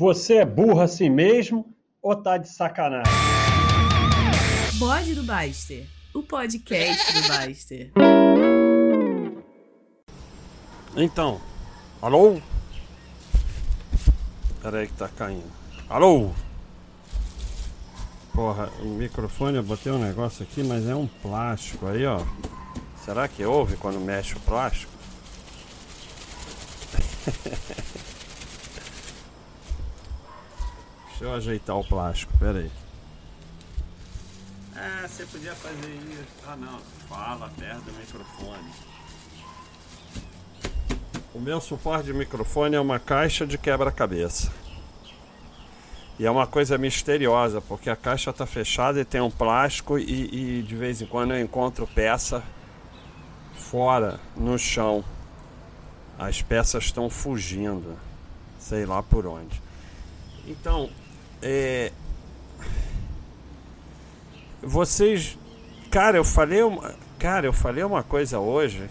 Você é burro assim mesmo ou tá de sacanagem? Bode do Baster, o podcast do Baster. Então, alô? Peraí que tá caindo. Alô? Porra, o microfone, eu botei um negócio aqui, mas é um plástico aí, ó. Será que ouve quando mexe o plástico? Deixa eu ajeitar o plástico, pera aí. É, você podia fazer isso. Ah não, fala perto do microfone. O meu suporte de microfone é uma caixa de quebra-cabeça. E é uma coisa misteriosa, porque a caixa está fechada e tem um plástico e, e de vez em quando eu encontro peça fora, no chão. As peças estão fugindo, sei lá por onde. Então, é... vocês, cara, eu falei uma, cara, eu falei uma coisa hoje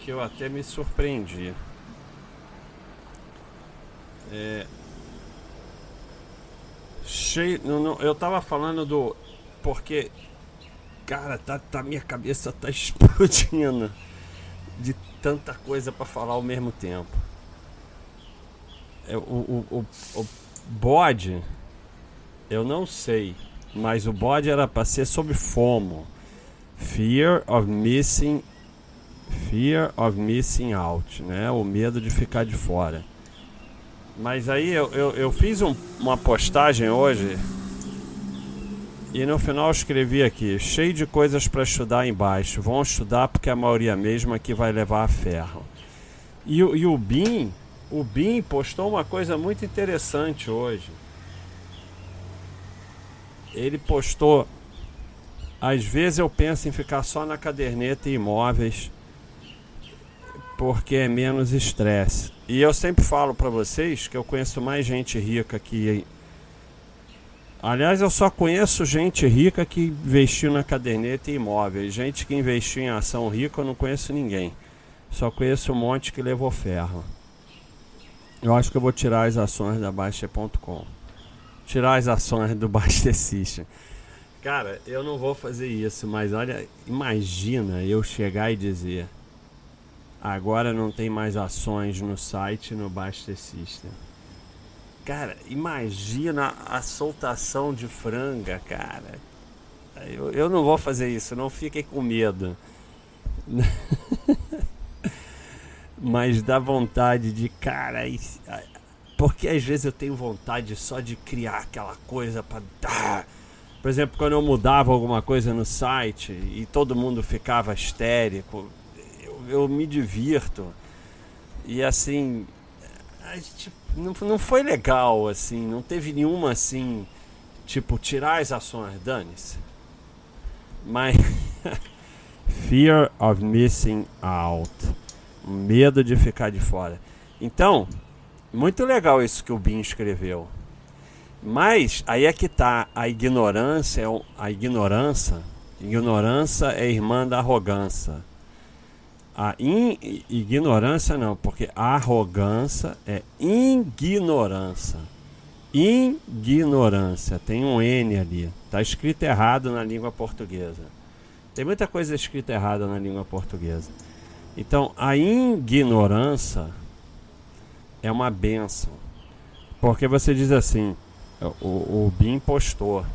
que eu até me surpreendi. É, cheio. Eu tava falando do. Porque. Cara, tá, tá, minha cabeça tá explodindo de tanta coisa para falar ao mesmo tempo. É, o, o, o, o bode, eu não sei, mas o bode era para ser sobre FOMO. Fear of missing Fear of missing out, né? O medo de ficar de fora. Mas aí eu, eu, eu fiz um, uma postagem hoje e no final escrevi aqui, cheio de coisas para estudar embaixo. Vão estudar porque a maioria mesmo aqui vai levar a ferro. E, e o BIM, o BIM postou uma coisa muito interessante hoje. Ele postou, às vezes eu penso em ficar só na caderneta e imóveis porque é menos estresse. E eu sempre falo para vocês que eu conheço mais gente rica que. Aliás, eu só conheço gente rica que investiu na caderneta e imóveis. Gente que investiu em ação rica, eu não conheço ninguém. Só conheço um monte que levou ferro. Eu acho que eu vou tirar as ações da Baixa.com. Tirar as ações do Baixa System. Cara, eu não vou fazer isso, mas olha, imagina eu chegar e dizer Agora não tem mais ações no site no Baster System. Cara, imagina a soltação de franga, cara. Eu, eu não vou fazer isso, não fiquem com medo. Mas dá vontade de, cara, porque às vezes eu tenho vontade só de criar aquela coisa para dar. Por exemplo, quando eu mudava alguma coisa no site e todo mundo ficava histérico, eu me divirto. E assim, não, não foi legal, assim, não teve nenhuma assim, tipo, tirar as ações, dane-se. Mas. Fear of missing out. Medo de ficar de fora. Então, muito legal isso que o Bin escreveu. Mas aí é que tá a ignorância, é a ignorância, ignorância é irmã da arrogância. A in, ignorância não, porque arrogância é ignorância. Ignorância, tem um N ali. Está escrito errado na língua portuguesa. Tem muita coisa escrita errada na língua portuguesa. Então, a ignorância é uma benção. Porque você diz assim, o, o BIM postou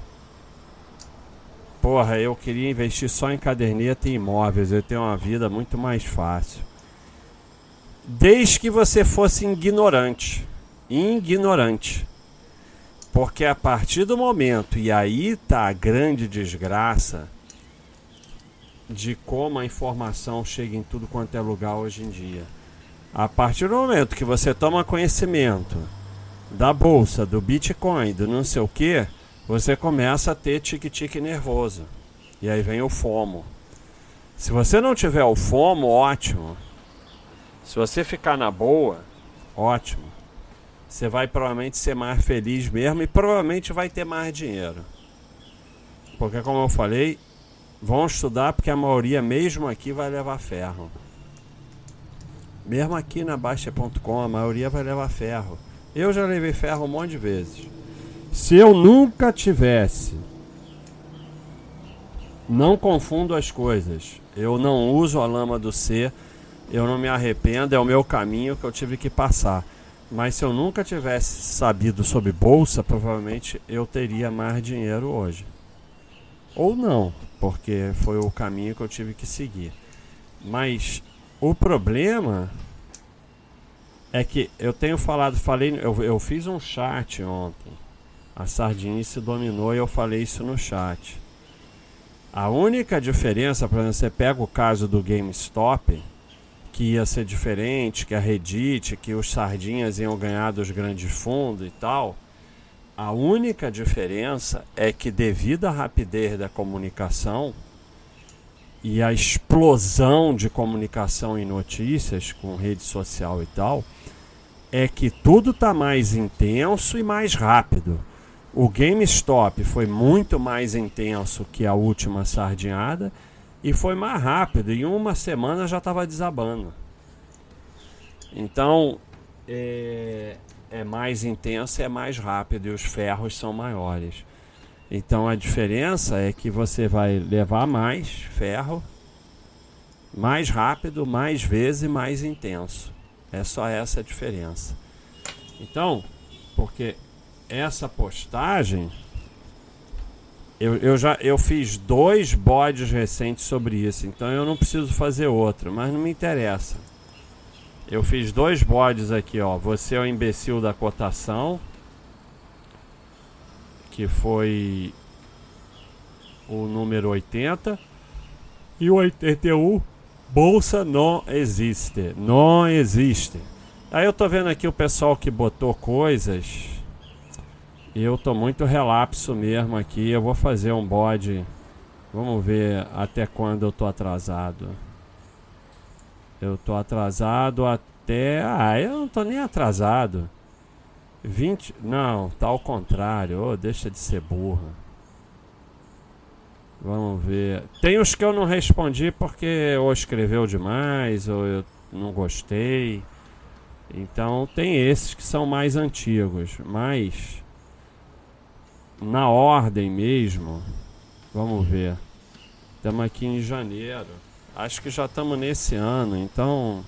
porra, eu queria investir só em caderneta e imóveis, eu tenho uma vida muito mais fácil. Desde que você fosse ignorante. Ignorante. Porque a partir do momento, e aí tá a grande desgraça de como a informação chega em tudo quanto é lugar hoje em dia. A partir do momento que você toma conhecimento da bolsa, do Bitcoin, do não sei o que, você começa a ter tique-tique nervoso. E aí vem o FOMO. Se você não tiver o FOMO, ótimo. Se você ficar na boa, ótimo. Você vai provavelmente ser mais feliz mesmo e provavelmente vai ter mais dinheiro. Porque como eu falei, vão estudar porque a maioria mesmo aqui vai levar ferro. Mesmo aqui na Baixa.com, a maioria vai levar ferro. Eu já levei ferro um monte de vezes. Se eu nunca tivesse. Não confundo as coisas. Eu não uso a lama do C. Eu não me arrependo. É o meu caminho que eu tive que passar. Mas se eu nunca tivesse sabido sobre bolsa, provavelmente eu teria mais dinheiro hoje. Ou não, porque foi o caminho que eu tive que seguir. Mas o problema é que eu tenho falado, falei, eu, eu fiz um chat ontem. A sardinha se dominou e eu falei isso no chat. A única diferença, exemplo, você pega o caso do GameStop, que ia ser diferente, que a Reddit, que os sardinhas iam ganhar dos grandes fundos e tal. A única diferença é que devido à rapidez da comunicação e à explosão de comunicação e notícias com rede social e tal, é que tudo está mais intenso e mais rápido. O GameStop foi muito mais intenso que a última sardinhada e foi mais rápido. Em uma semana já estava desabando. Então é, é mais intenso e é mais rápido e os ferros são maiores. Então a diferença é que você vai levar mais ferro, mais rápido, mais vezes e mais intenso. É só essa a diferença. Então, porque essa postagem eu, eu já eu fiz dois bodes recentes sobre isso, então eu não preciso fazer outro, mas não me interessa. Eu fiz dois bodes aqui, ó. Você é o imbecil da cotação, que foi o número 80, e o 81, bolsa não existe, não existe. Aí eu tô vendo aqui o pessoal que botou coisas eu tô muito relapso mesmo aqui. Eu vou fazer um bode. Vamos ver até quando eu tô atrasado. Eu tô atrasado até. Ah, eu não tô nem atrasado. 20. Não, tá ao contrário. Oh, deixa de ser burra. Vamos ver. Tem os que eu não respondi porque ou escreveu demais ou eu não gostei. Então tem esses que são mais antigos. Mas na ordem mesmo, vamos ver. Estamos aqui em janeiro. Acho que já estamos nesse ano, então.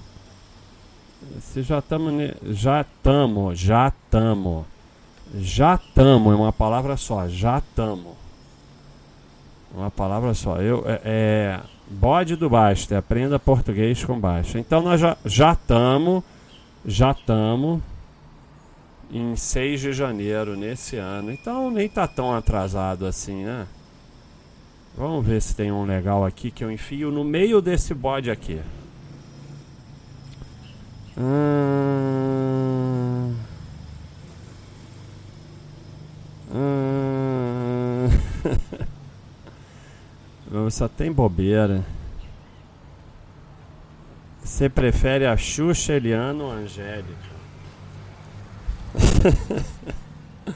Se já estamos. Já estamos, já estamos. Já estamos, é uma palavra só, já estamos. Uma palavra só. Eu, é, é bode do Basta, aprenda português com Basta. Então nós já estamos, já estamos em 6 de janeiro nesse ano. Então nem tá tão atrasado assim, né? Vamos ver se tem um legal aqui que eu enfio no meio desse bode aqui. Hum... Hum... Só tem bobeira. Você prefere a Xuxa, Eliano ou Angélica?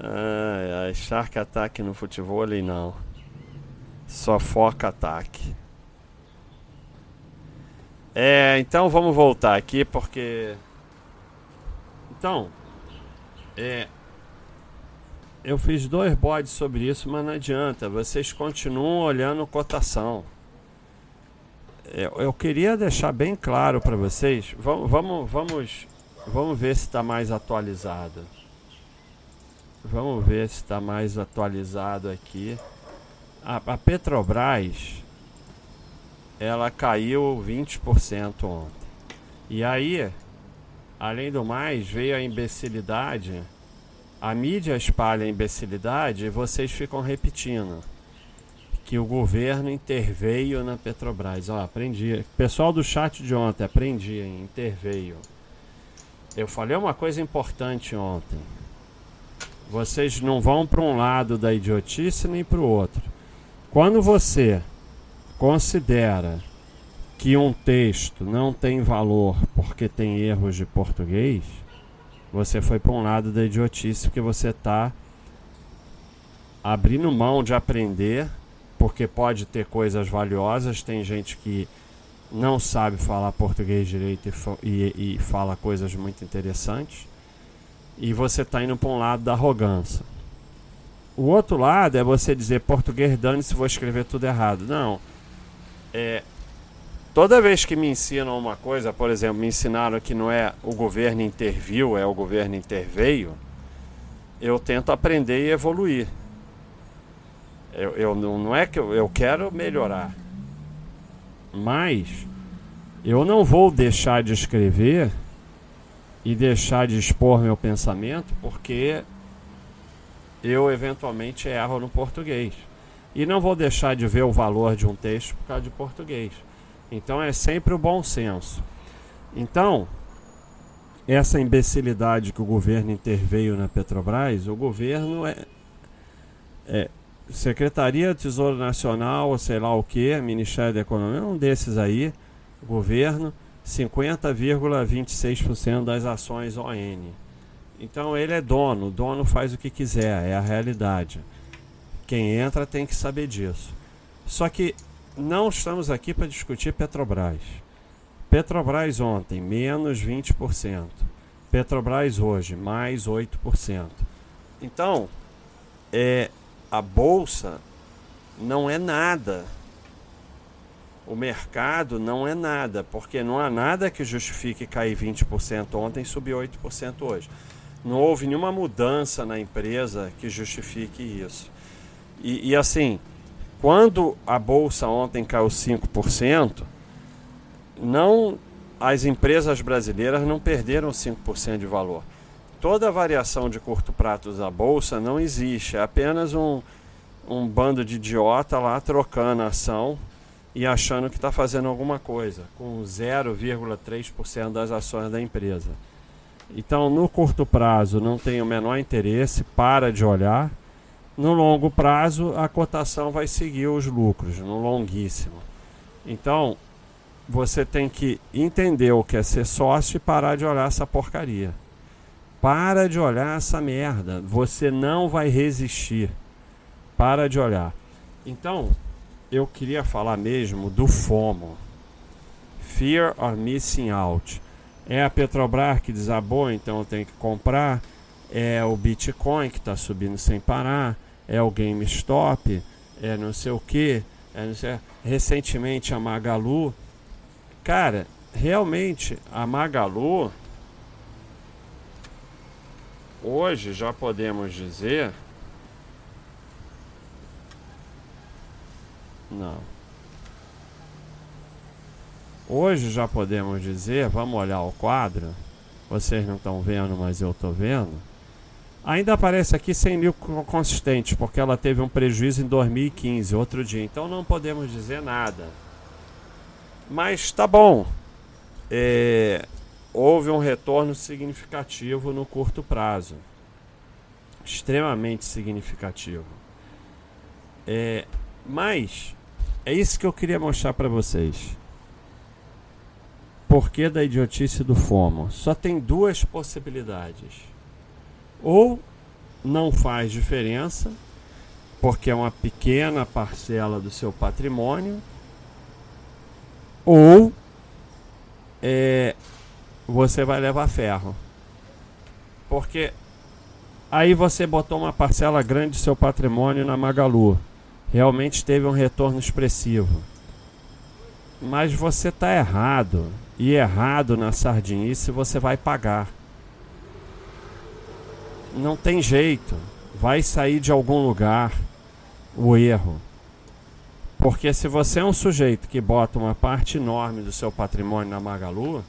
ai, ai, Shark Attack no futebol não. Só foca ataque. É, então vamos voltar aqui porque. Então. É. Eu fiz dois bodes sobre isso, mas não adianta. Vocês continuam olhando cotação. Eu, eu queria deixar bem claro para vocês. Vamos, vamos, vamos Vamos ver se está mais atualizado. Vamos ver se está mais atualizado aqui. A, a, Petrobras ela caiu 20% ontem. E aí, além do mais, veio a imbecilidade. A mídia espalha a imbecilidade e vocês ficam repetindo que o governo interveio na Petrobras. Ó, aprendi. Pessoal do chat de ontem, aprendi, hein? interveio. Eu falei uma coisa importante ontem. Vocês não vão para um lado da idiotice nem para o outro. Quando você considera que um texto não tem valor porque tem erros de português, você foi para um lado da idiotice porque você está abrindo mão de aprender, porque pode ter coisas valiosas. Tem gente que não sabe falar português direito e, e, e fala coisas muito interessantes. E você está indo para um lado da arrogância. O outro lado é você dizer português dane-se, vou escrever tudo errado. Não. É, toda vez que me ensinam uma coisa, por exemplo, me ensinaram que não é o governo interviu, é o governo interveio, eu tento aprender e evoluir. Eu, eu não é que eu, eu quero melhorar, mas eu não vou deixar de escrever e deixar de expor meu pensamento porque eu eventualmente erro no português. E não vou deixar de ver o valor de um texto por causa de português. Então é sempre o bom senso. Então, essa imbecilidade que o governo interveio na Petrobras, o governo é, é Secretaria Tesouro Nacional, sei lá o que, Ministério da Economia, um desses aí, governo, 50,26% das ações ON. Então ele é dono, o dono faz o que quiser, é a realidade. Quem entra tem que saber disso. Só que não estamos aqui para discutir Petrobras. Petrobras ontem, menos 20%. Petrobras hoje, mais 8%. Então, é, a bolsa não é nada. O mercado não é nada, porque não há nada que justifique cair 20% ontem e subir 8% hoje. Não houve nenhuma mudança na empresa que justifique isso. E, e assim, quando a bolsa ontem caiu 5%, não as empresas brasileiras não perderam 5% de valor. Toda variação de curto prazo da bolsa não existe, é apenas um, um bando de idiota lá trocando ação e achando que está fazendo alguma coisa, com 0,3% das ações da empresa. Então, no curto prazo, não tem o menor interesse, para de olhar. No longo prazo, a cotação vai seguir os lucros, no longuíssimo. Então, você tem que entender o que é ser sócio e parar de olhar essa porcaria. Para de olhar essa merda. Você não vai resistir. Para de olhar. Então, eu queria falar mesmo do FOMO. Fear of Missing Out é a Petrobras que desabou, então eu tenho que comprar. É o Bitcoin que está subindo sem parar. É o GameStop. É não sei o que. É sei... Recentemente a Magalu. Cara, realmente a Magalu. Hoje já podemos dizer. Não. Hoje já podemos dizer, vamos olhar o quadro. Vocês não estão vendo, mas eu estou vendo. Ainda aparece aqui sem lucro consistente, porque ela teve um prejuízo em 2015, outro dia. Então não podemos dizer nada. Mas tá bom. É, houve um retorno significativo no curto prazo. Extremamente significativo. É, mas é isso que eu queria mostrar para vocês porquê da idiotice do FOMO? Só tem duas possibilidades. Ou não faz diferença, porque é uma pequena parcela do seu patrimônio, ou é, você vai levar ferro. Porque aí você botou uma parcela grande do seu patrimônio na Magalu. Realmente teve um retorno expressivo. Mas você está errado e errado na sardinice, você vai pagar. Não tem jeito. Vai sair de algum lugar o erro. Porque se você é um sujeito que bota uma parte enorme do seu patrimônio na Magalu,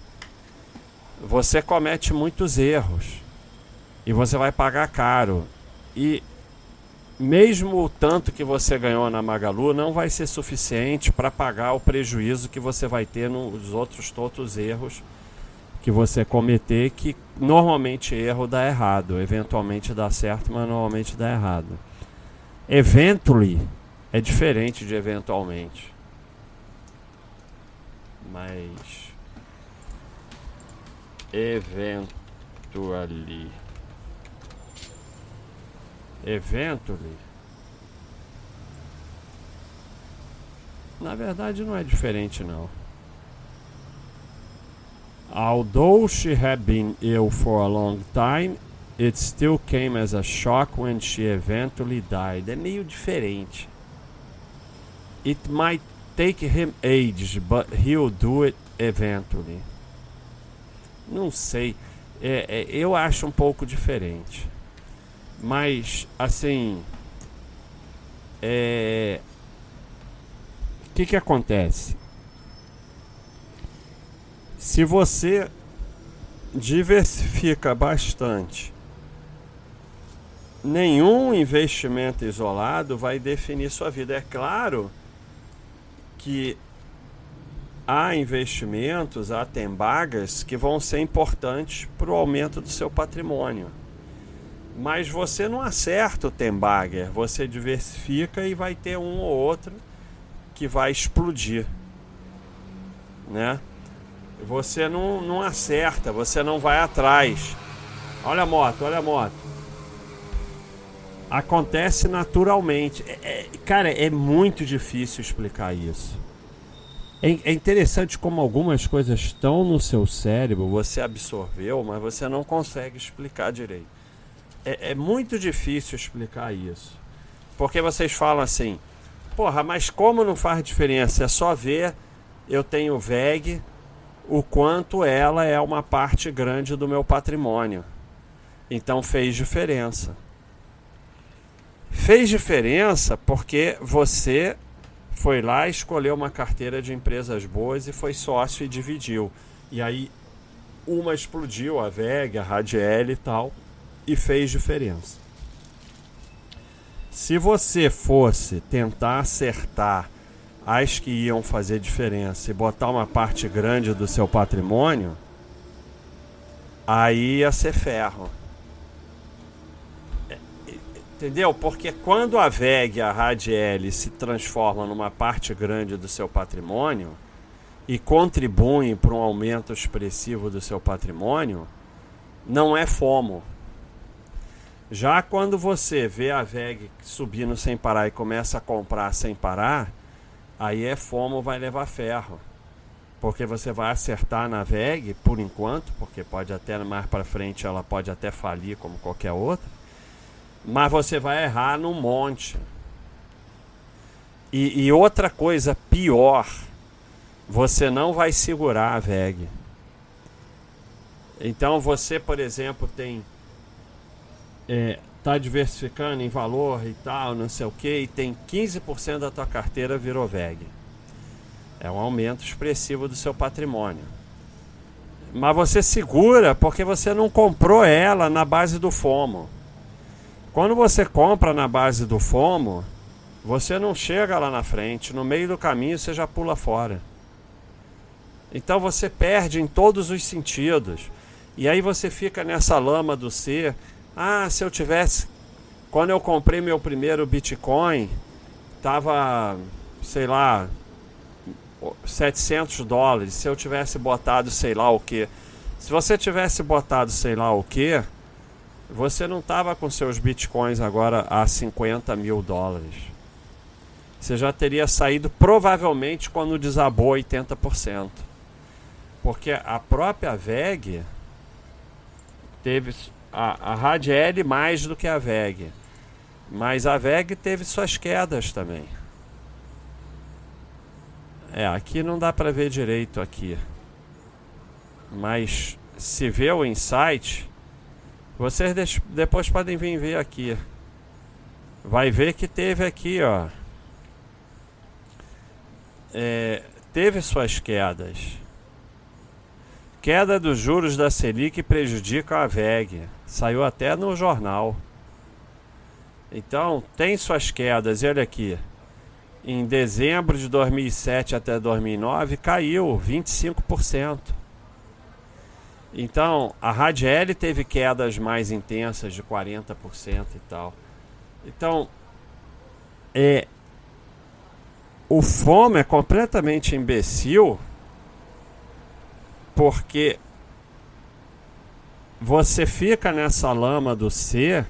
você comete muitos erros. E você vai pagar caro. E mesmo o tanto que você ganhou na Magalu não vai ser suficiente para pagar o prejuízo que você vai ter nos outros todos erros que você cometer, que normalmente erro dá errado, eventualmente dá certo, mas normalmente dá errado. Eventually é diferente de eventualmente. Mas eventually Eventually. Na verdade não é diferente não. Although she had been ill for a long time, it still came as a shock when she eventually died. É meio diferente. It might take him ages, but he'll do it eventually. Não sei. É, é, eu acho um pouco diferente. Mas, assim. É. O que, que acontece? Se você diversifica bastante, nenhum investimento isolado vai definir sua vida. É claro que há investimentos, há tembagas que vão ser importantes para o aumento do seu patrimônio. Mas você não acerta o tembagger, você diversifica e vai ter um ou outro que vai explodir, né? Você não, não acerta, você não vai atrás. Olha a moto, olha a moto. Acontece naturalmente. É, é, cara, é muito difícil explicar isso. É, é interessante como algumas coisas estão no seu cérebro, você absorveu, mas você não consegue explicar direito. É, é muito difícil explicar isso. Porque vocês falam assim, porra, mas como não faz diferença? É só ver, eu tenho VEG, o quanto ela é uma parte grande do meu patrimônio. Então fez diferença. Fez diferença porque você foi lá, escolheu uma carteira de empresas boas e foi sócio e dividiu. E aí uma explodiu, a VEG, a Radiel e tal, e fez diferença. Se você fosse tentar acertar as que iam fazer diferença e botar uma parte grande do seu patrimônio, aí ia ser ferro. É, entendeu? Porque quando a VEG, a Radiel, se transforma numa parte grande do seu patrimônio e contribuem para um aumento expressivo do seu patrimônio, não é FOMO. Já quando você vê a VEG subindo sem parar e começa a comprar sem parar, aí é FOMO vai levar ferro. Porque você vai acertar na VEG por enquanto, porque pode até mais para frente ela pode até falir como qualquer outra. Mas você vai errar num monte. E, e outra coisa pior, você não vai segurar a VEG. Então você, por exemplo, tem é, tá diversificando em valor e tal, não sei o que, e tem 15% da tua carteira virou VEG. É um aumento expressivo do seu patrimônio. Mas você segura porque você não comprou ela na base do FOMO. Quando você compra na base do FOMO, você não chega lá na frente, no meio do caminho você já pula fora. Então você perde em todos os sentidos. E aí você fica nessa lama do ser ah, se eu tivesse. Quando eu comprei meu primeiro Bitcoin, tava, sei lá, 700 dólares. Se eu tivesse botado sei lá o que. Se você tivesse botado sei lá o que, você não tava com seus bitcoins agora a 50 mil dólares. Você já teria saído provavelmente quando desabou 80%. Porque a própria VEG teve a, a Radiel mais do que a VEG. Mas a VEG teve suas quedas também. É, aqui não dá para ver direito aqui. Mas se vê o insight, vocês depois podem vir ver aqui. Vai ver que teve aqui, ó. É, teve suas quedas. Queda dos juros da Selic prejudica a VEG. Saiu até no jornal. Então, tem suas quedas. E olha aqui. Em dezembro de 2007 até 2009, caiu 25%. Então, a Radiel teve quedas mais intensas de 40% e tal. Então, é, o FOMO é completamente imbecil porque você fica nessa lama do ser.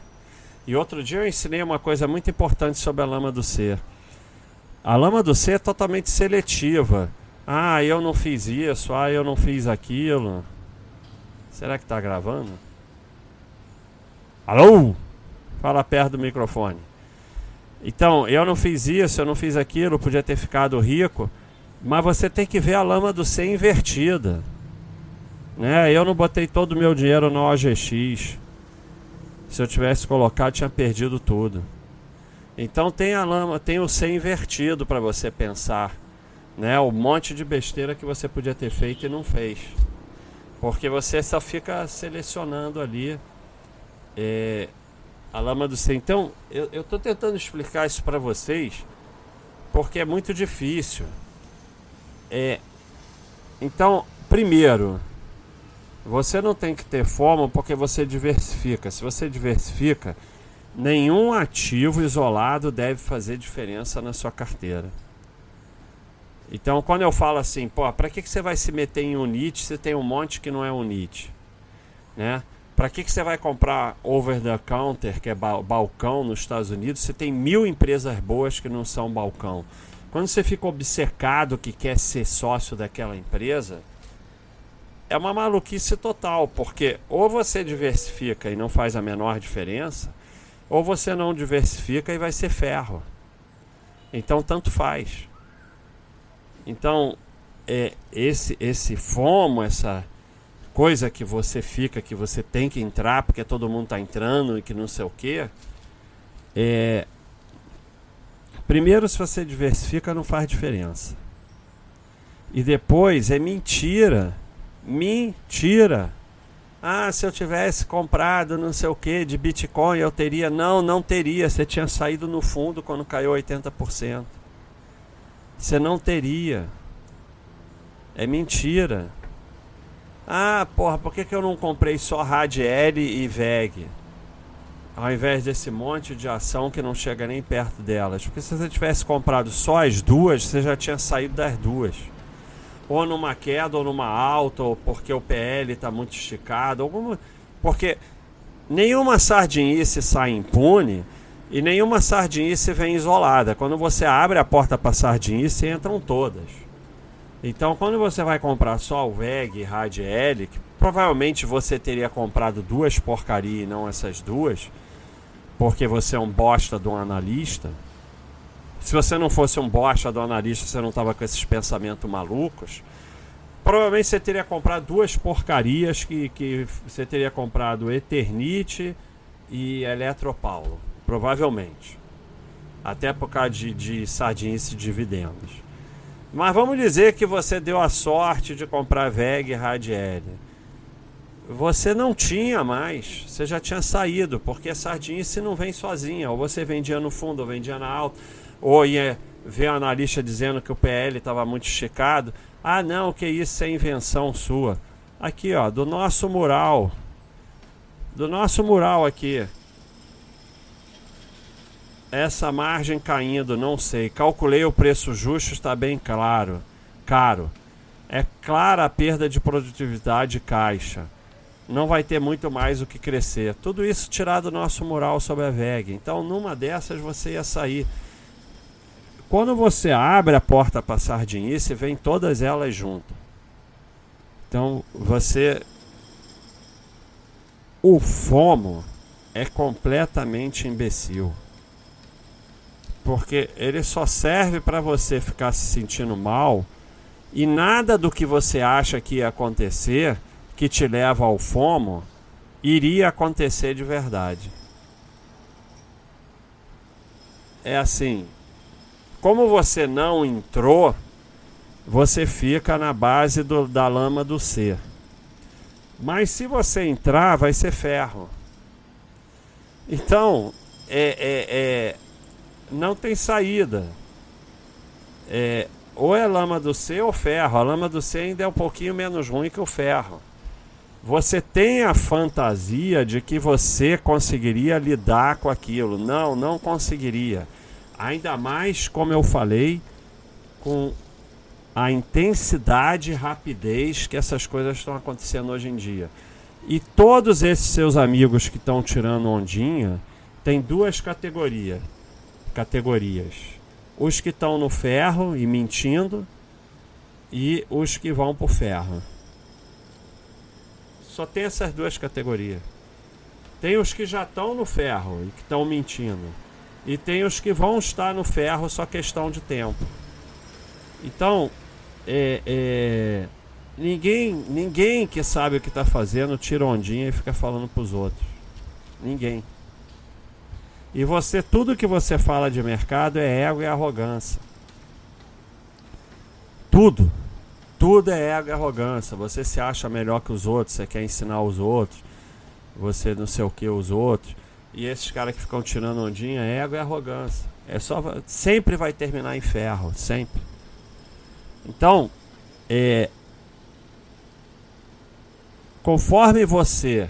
E outro dia eu ensinei uma coisa muito importante sobre a lama do ser. A lama do ser é totalmente seletiva. Ah, eu não fiz isso, ah, eu não fiz aquilo. Será que tá gravando? Alô? Fala perto do microfone. Então, eu não fiz isso, eu não fiz aquilo, podia ter ficado rico, mas você tem que ver a lama do C invertida. Né? Eu não botei todo o meu dinheiro no OGX. Se eu tivesse colocado, tinha perdido tudo. Então tem a lama, tem o C invertido para você pensar, né? O monte de besteira que você podia ter feito e não fez. Porque você só fica selecionando ali é, a lama do C. Então, eu estou tentando explicar isso para vocês porque é muito difícil. É, então, primeiro, você não tem que ter fome porque você diversifica. Se você diversifica, nenhum ativo isolado deve fazer diferença na sua carteira. Então, quando eu falo assim, pô, para que, que você vai se meter em unit se tem um monte que não é unit? Né? Para que, que você vai comprar over the counter, que é balcão nos Estados Unidos, se tem mil empresas boas que não são balcão? Quando você fica obcecado que quer ser sócio daquela empresa, é uma maluquice total, porque ou você diversifica e não faz a menor diferença, ou você não diversifica e vai ser ferro. Então, tanto faz. Então, é, esse, esse FOMO, essa coisa que você fica, que você tem que entrar porque todo mundo está entrando e que não sei o que, é, primeiro, se você diversifica, não faz diferença. E depois é mentira. Mentira. Ah, se eu tivesse comprado não sei o que de Bitcoin, eu teria. Não, não teria. Você tinha saído no fundo quando caiu 80%. Você não teria. É mentira. Ah, porra, por que, que eu não comprei só Radiel e VEG? Ao invés desse monte de ação que não chega nem perto delas. Porque se você tivesse comprado só as duas, você já tinha saído das duas. Ou numa queda, ou numa alta, ou porque o PL está muito esticado. Alguma... Porque nenhuma sardinice sai impune e nenhuma sardinice vem isolada. Quando você abre a porta para sardinice, entram todas. Então, quando você vai comprar só o VEG e Radiel, que provavelmente você teria comprado duas porcarias e não essas duas, porque você é um bosta do analista. Se você não fosse um bosta do analista, você não estava com esses pensamentos malucos. Provavelmente você teria comprado duas porcarias que, que você teria comprado Eternite e Eletropaulo. Provavelmente. Até por causa de, de sardinice e dividendos. Mas vamos dizer que você deu a sorte de comprar VEG e Radiel. Você não tinha mais, você já tinha saído, porque a sardinice não vem sozinha. Ou você vendia no fundo, ou vendia na alta, ou ia ver o analista dizendo que o PL estava muito esticado. Ah, não, que isso é invenção sua. Aqui, ó, do nosso mural. Do nosso mural aqui essa margem caindo, não sei. Calculei o preço justo, está bem claro. Caro. É clara a perda de produtividade caixa. Não vai ter muito mais o que crescer. Tudo isso tirado do nosso mural sobre a VEG. Então, numa dessas você ia sair. Quando você abre a porta para sardinice, vem todas elas junto. Então, você o FOMO é completamente imbecil porque ele só serve para você ficar se sentindo mal e nada do que você acha que ia acontecer que te leva ao fomo iria acontecer de verdade. É assim, como você não entrou, você fica na base do, da lama do ser. Mas se você entrar, vai ser ferro. Então, é, é, é não tem saída. É, ou é lama do C ou ferro. A lama do C ainda é um pouquinho menos ruim que o ferro. Você tem a fantasia de que você conseguiria lidar com aquilo. Não, não conseguiria. Ainda mais, como eu falei, com a intensidade e rapidez que essas coisas estão acontecendo hoje em dia. E todos esses seus amigos que estão tirando ondinha tem duas categorias categorias: os que estão no ferro e mentindo, e os que vão para o ferro. Só tem essas duas categorias. Tem os que já estão no ferro e que estão mentindo. E tem os que vão estar no ferro, só questão de tempo. Então, é, é, ninguém, ninguém que sabe o que está fazendo tira ondinha e fica falando para os outros. Ninguém. E você, tudo que você fala de mercado é ego e arrogância. Tudo. Tudo é ego e arrogância. Você se acha melhor que os outros, você quer ensinar os outros, você não sei o que os outros. E esses caras que ficam tirando ondinha, é ego e arrogância. É só sempre vai terminar em ferro, sempre. Então, é conforme você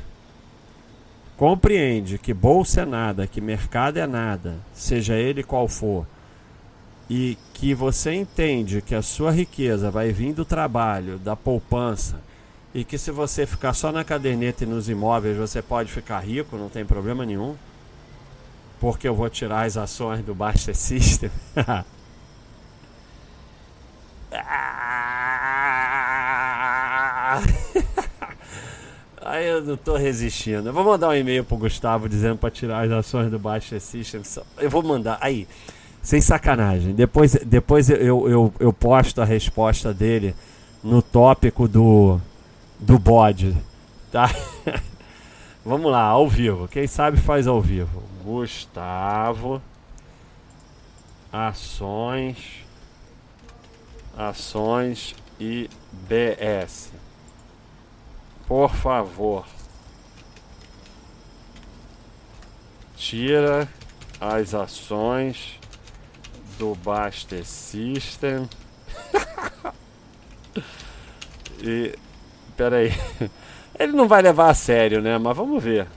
compreende que bolsa é nada, que mercado é nada, seja ele qual for, e que você entende que a sua riqueza vai vir do trabalho, da poupança, e que se você ficar só na caderneta e nos imóveis você pode ficar rico, não tem problema nenhum, porque eu vou tirar as ações do Basta System. Aí eu não tô resistindo. Eu vou mandar um e-mail pro Gustavo dizendo para tirar as ações do Baixa System. Eu vou mandar. Aí, sem sacanagem. Depois, depois eu, eu, eu posto a resposta dele no tópico do, do bode. Tá? Vamos lá, ao vivo. Quem sabe faz ao vivo. Gustavo. Ações. Ações e BS. Por favor. Tira as ações do Baster System. e. Peraí. Ele não vai levar a sério, né? Mas vamos ver.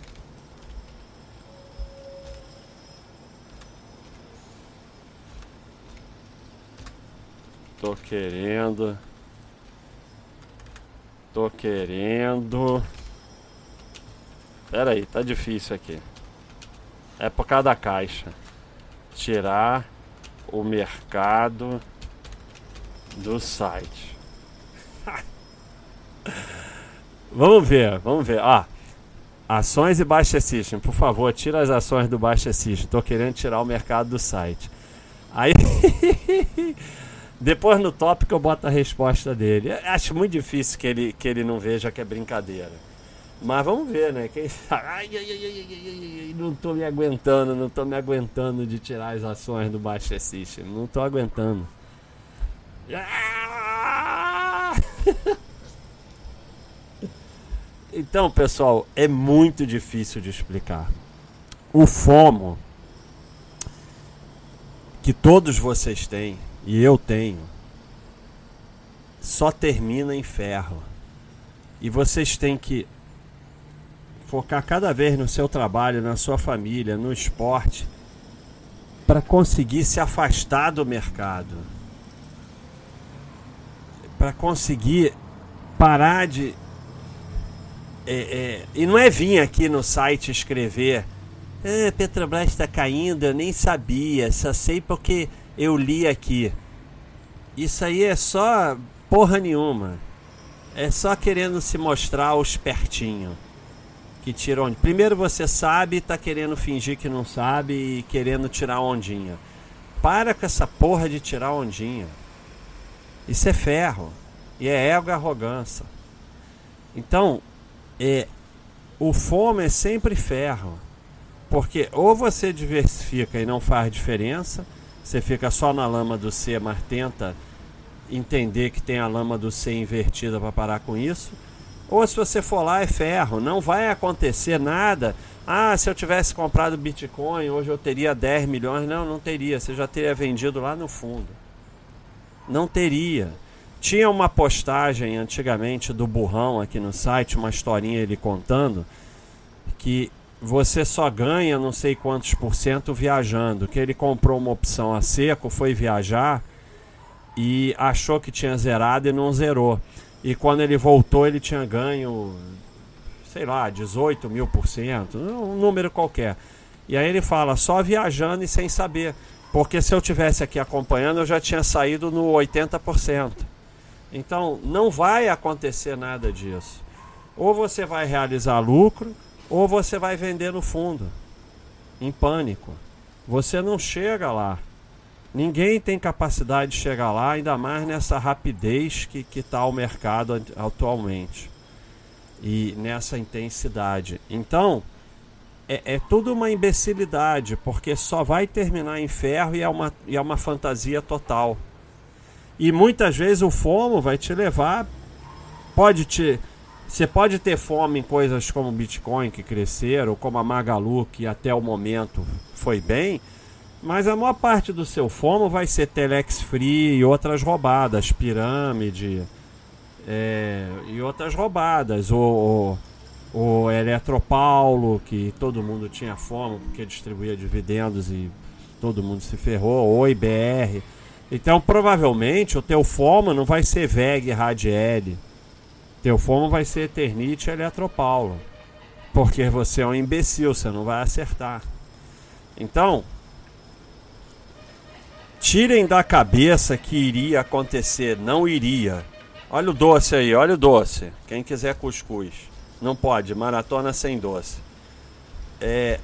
Tô querendo. Tô querendo. Pera aí, tá difícil aqui. É por causa da caixa. Tirar o mercado do site. Vamos ver, vamos ver. Ah, ações e Baixa System. Por favor, tira as ações do Baixa System. Tô querendo tirar o mercado do site. Aí. Depois no tópico eu boto a resposta dele. Eu acho muito difícil que ele, que ele não veja que é brincadeira. Mas vamos ver, né? Quem? Ai, ai, ai, não tô me aguentando, não tô me aguentando de tirar as ações do Baixa System. Não tô aguentando. Então, pessoal, é muito difícil de explicar. O FOMO que todos vocês têm e eu tenho, só termina em ferro. E vocês têm que focar cada vez no seu trabalho, na sua família, no esporte, para conseguir se afastar do mercado. Para conseguir parar de. É, é, e não é vir aqui no site escrever. Ah, Petrobras está caindo, eu nem sabia, só sei porque eu li aqui. Isso aí é só porra nenhuma. É só querendo se mostrar o espertinho. Que tira onde. Primeiro você sabe e tá querendo fingir que não sabe e querendo tirar ondinha. Para com essa porra de tirar ondinha. Isso é ferro. E é ego e arrogância. Então, é, o fome é sempre ferro. Porque ou você diversifica e não faz diferença, você fica só na lama do C, mas tenta entender que tem a lama do C invertida para parar com isso. Ou se você for lá é ferro, não vai acontecer nada. Ah, se eu tivesse comprado Bitcoin, hoje eu teria 10 milhões. Não, não teria. Você já teria vendido lá no fundo. Não teria. Tinha uma postagem antigamente do burrão aqui no site, uma historinha ele contando que você só ganha não sei quantos por cento viajando. Que ele comprou uma opção a seco, foi viajar e achou que tinha zerado e não zerou. E quando ele voltou, ele tinha ganho, sei lá, 18 mil por cento, um número qualquer. E aí ele fala, só viajando e sem saber. Porque se eu tivesse aqui acompanhando, eu já tinha saído no 80%. Então, não vai acontecer nada disso. Ou você vai realizar lucro, ou você vai vender no fundo, em pânico. Você não chega lá. Ninguém tem capacidade de chegar lá, ainda mais nessa rapidez que está o mercado atualmente e nessa intensidade. Então, é, é tudo uma imbecilidade, porque só vai terminar em ferro e é uma, e é uma fantasia total. E muitas vezes o FOMO vai te levar, pode te. Você pode ter fome em coisas como Bitcoin que cresceram, como a Magalu que até o momento foi bem, mas a maior parte do seu FOMO vai ser Telex Free e outras roubadas, Pirâmide é, e outras roubadas. O, o, o Eletropaulo, que todo mundo tinha FOMO porque distribuía dividendos e todo mundo se ferrou, o IBR. Então provavelmente o teu FOMO não vai ser VEG Radiel. Teu FOMO vai ser Eternite Eletropaulo. Porque você é um imbecil, você não vai acertar. Então, tirem da cabeça que iria acontecer, não iria. Olha o doce aí, olha o doce. Quem quiser cuscuz. Não pode, maratona sem doce. É,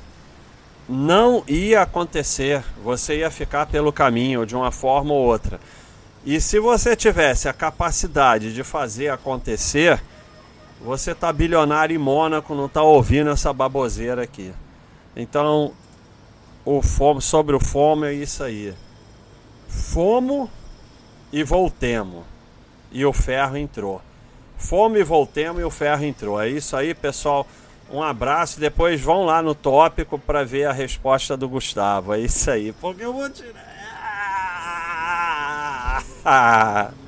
não ia acontecer. Você ia ficar pelo caminho de uma forma ou outra. E se você tivesse a capacidade de fazer acontecer, você tá bilionário em Mônaco, não tá ouvindo essa baboseira aqui. Então, o fomo, sobre o fomo é isso aí. Fomo e voltemos. E o ferro entrou. Fomos e voltemos e o ferro entrou. É isso aí, pessoal. Um abraço. Depois vão lá no tópico para ver a resposta do Gustavo. É isso aí. Porque eu vou tirar.